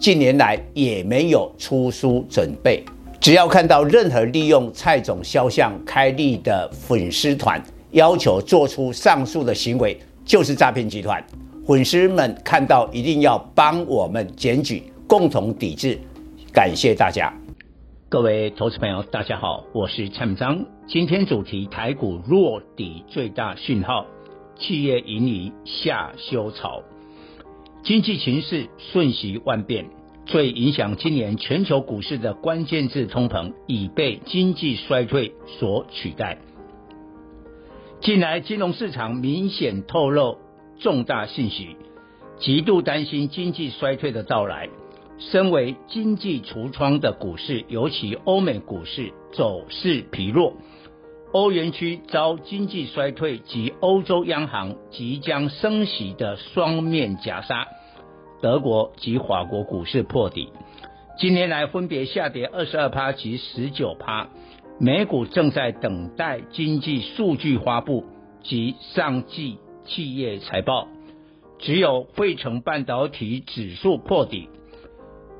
近年来也没有出书准备。只要看到任何利用蔡总肖像开立的粉丝团，要求做出上述的行为，就是诈骗集团。粉丝们看到一定要帮我们检举，共同抵制。感谢大家。各位投资朋友，大家好，我是蔡明章。今天主题：台股弱底最大讯号，企业盈利下修潮，经济情势瞬息万变。最影响今年全球股市的关键字通膨，已被经济衰退所取代。近来金融市场明显透露重大信息，极度担心经济衰退的到来。身为经济橱窗的股市，尤其欧美股市走势疲弱，欧元区遭经济衰退及欧洲央行即将升息的双面夹杀，德国及法国股市破底，今年来分别下跌二十二趴及十九趴，美股正在等待经济数据发布及上季企业财报，只有汇成半导体指数破底。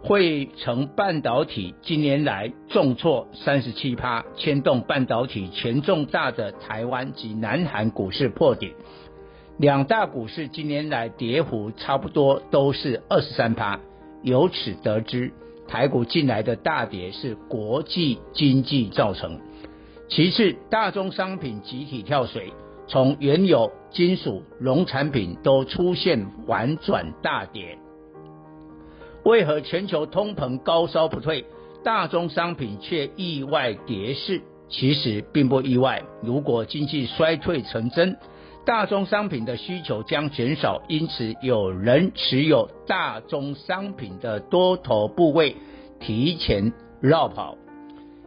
汇成半导体今年来重挫三十七趴，牵动半导体权重大的台湾及南韩股市破底，两大股市今年来跌幅差不多都是二十三趴。由此得知，台股近来的大跌是国际经济造成。其次，大宗商品集体跳水，从原油、金属、农产品都出现反转大跌。为何全球通膨高烧不退，大宗商品却意外跌势？其实并不意外。如果经济衰退成真，大宗商品的需求将减少，因此有人持有大宗商品的多头部位提前绕跑。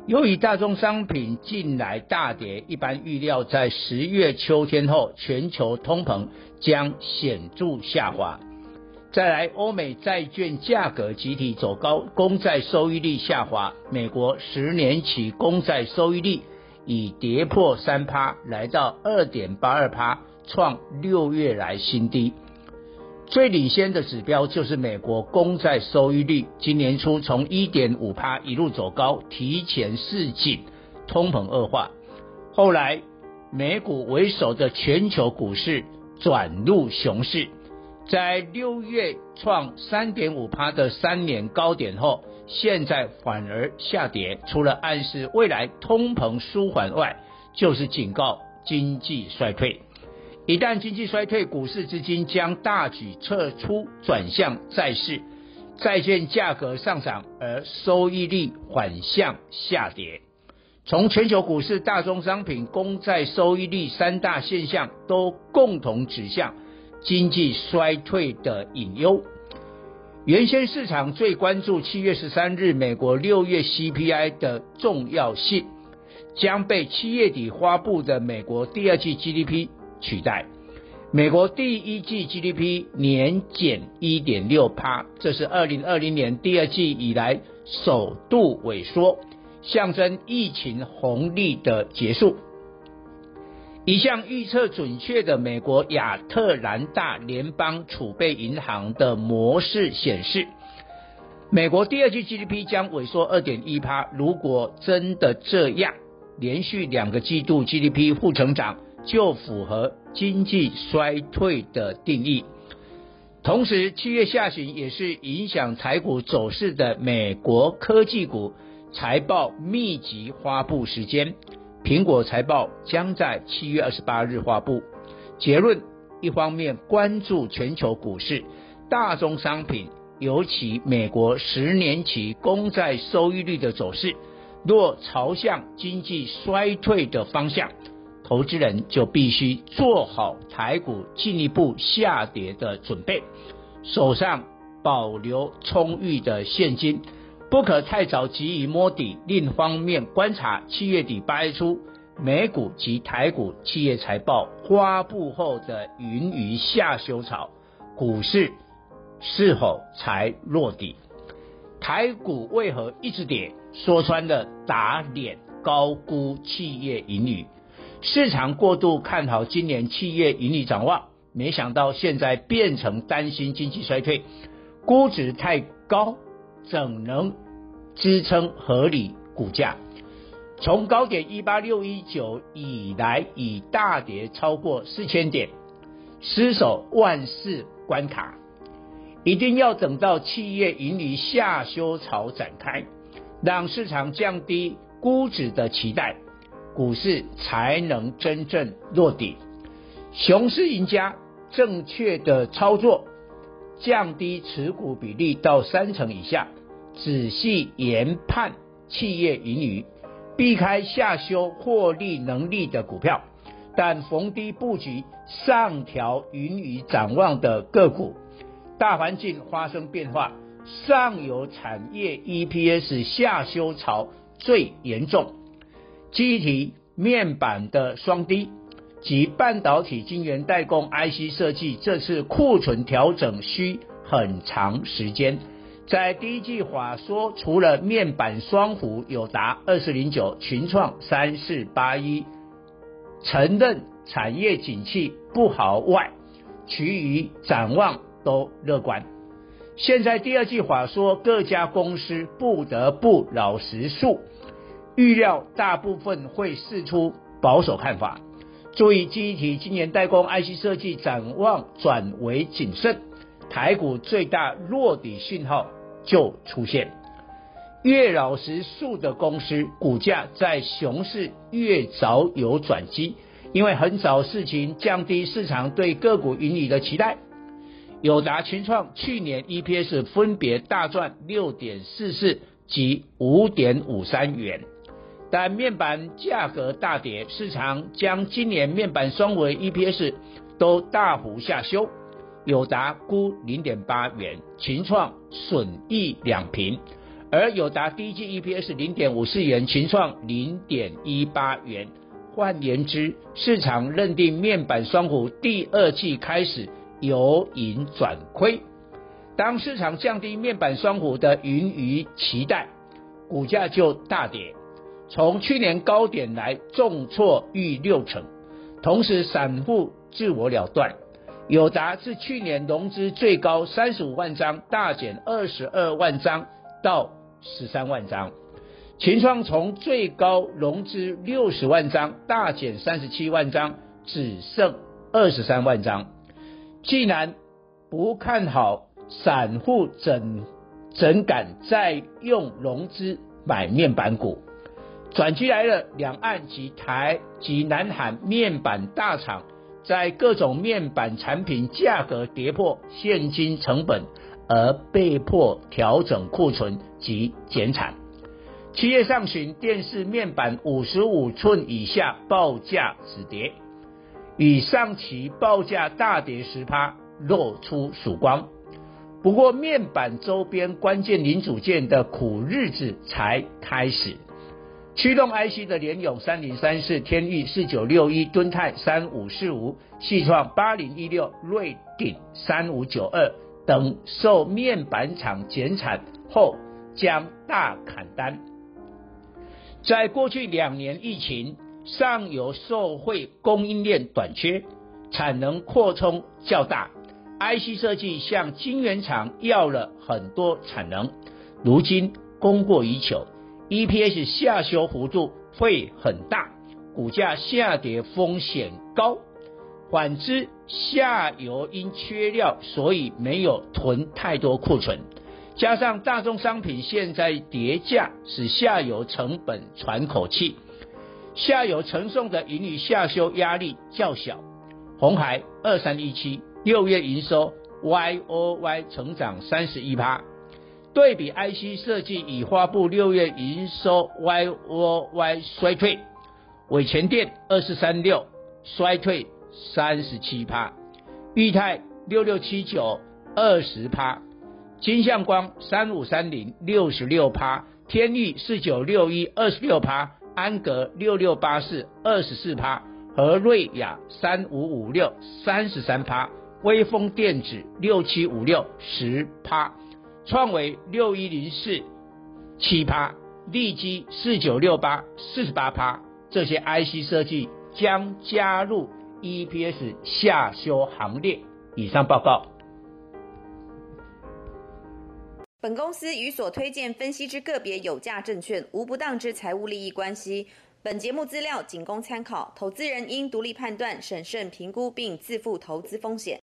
由于大宗商品近来大跌，一般预料在十月秋天后，全球通膨将显著下滑。再来，欧美债券价格集体走高，公债收益率下滑。美国十年期公债收益率已跌破三趴，来到二点八二趴，创六月来新低。最领先的指标就是美国公债收益率，今年初从一点五趴一路走高，提前示警通膨恶化。后来，美股为首的全球股市转入熊市。在六月创三点五趴的三年高点后，现在反而下跌，除了暗示未来通膨舒缓外，就是警告经济衰退。一旦经济衰退，股市资金将大举撤出，转向债市，债券价格上涨，而收益率反向下跌。从全球股市、大宗商品、公债收益率三大现象，都共同指向。经济衰退的隐忧，原先市场最关注七月十三日美国六月 CPI 的重要性，将被七月底发布的美国第二季 GDP 取代。美国第一季 GDP 年减一点六趴，这是二零二零年第二季以来首度萎缩，象征疫情红利的结束。一项预测准确的美国亚特兰大联邦储备银行的模式显示，美国第二季 GDP 将萎缩二点一趴。如果真的这样，连续两个季度 GDP 负成长，就符合经济衰退的定义。同时，七月下旬也是影响台股走势的美国科技股财报密集发布时间。苹果财报将在七月二十八日发布。结论：一方面关注全球股市、大宗商品，尤其美国十年期公债收益率的走势，若朝向经济衰退的方向，投资人就必须做好台股进一步下跌的准备，手上保留充裕的现金，不可太早急于摸底。另一方面，观察七月底八月初美股及台股企业财报发布后的盈余下修潮，股市是否才落底？台股为何一直跌？说穿了，打脸高估企业盈余，市场过度看好今年企业盈利展望，没想到现在变成担心经济衰退。估值太高，怎能支撑合理股价？从高点一八六一九以来，已大跌超过四千点，失守万四关卡。一定要等到企业盈利下修潮展开，让市场降低估值的期待，股市才能真正落底。熊市赢家正确的操作。降低持股比例到三成以下，仔细研判企业盈余，避开下修获利能力的股票，但逢低布局上调盈余展望的个股。大环境发生变化，上游产业 EPS 下修潮最严重，记忆体面板的双低。及半导体晶圆代工 IC 设计，这次库存调整需很长时间。在第一季话说，除了面板双虎有达二四零九、群创三四八一承认产业景气不好外，其余展望都乐观。现在第二季话说，各家公司不得不老实述，预料大部分会释出保守看法。注意，记忆体今年代工 IC 设计展望转为谨慎，台股最大落底讯号就出现。越老实述的公司，股价在熊市越早有转机，因为很早事情降低市场对个股盈利的期待。友达、群创去年 EPS 分别大赚六点四四及五点五三元。但面板价格大跌，市场将今年面板双微 EPS 都大幅下修，友达估零点八元，群创损益两平，而友达第一季 EPS 零点五四元，群创零点一八元。换言之，市场认定面板双虎第二季开始由盈转亏。当市场降低面板双虎的盈余期待，股价就大跌。从去年高点来重挫逾六成，同时散户自我了断。友达是去年融资最高三十五万张，大减二十二万张到十三万张。群创从最高融资六十万张，大减三十七万张，只剩二十三万张。既然不看好，散户怎怎敢再用融资买面板股？转机来了，两岸及台及南韩面板大厂在各种面板产品价格跌破现金成本，而被迫调整库存及减产。七月上旬，电视面板五十五寸以下报价止跌，与上期报价大跌十趴露出曙光。不过，面板周边关键零组件的苦日子才开始。驱动 IC 的联咏三零三四、天钰四九六一、敦泰三五四五、矽创八零一六、瑞鼎三五九二等受面板厂减产后将大砍单。在过去两年疫情，上游受惠供应链短缺，产能扩充较大，IC 设计向晶圆厂要了很多产能，如今供过于求。EPS 下修幅度会很大，股价下跌风险高。反之，下游因缺料，所以没有囤太多库存，加上大宗商品现在跌价，使下游成本喘口气，下游承受的盈利下修压力较小。红海二三一七六月营收 YOY 成长三十一趴。对比 IC 设计已发布六月营收 YOY 衰退，纬前电二四三六衰退三十七趴，裕泰六六七九二十趴，金相光三五三零六十六趴，天钰四九六一二十六趴，安格六六八四二十四趴，和瑞亚三五五六三十三趴，威锋电子六七五六十趴，创维六一零四七趴，利基四九六八四十八趴，这些 IC 设计将加入 EPS 下修行列。以上报告。本公司与所推荐分析之个别有价证券无不当之财务利益关系。本节目资料仅供参考，投资人应独立判断、审慎评估并自负投资风险。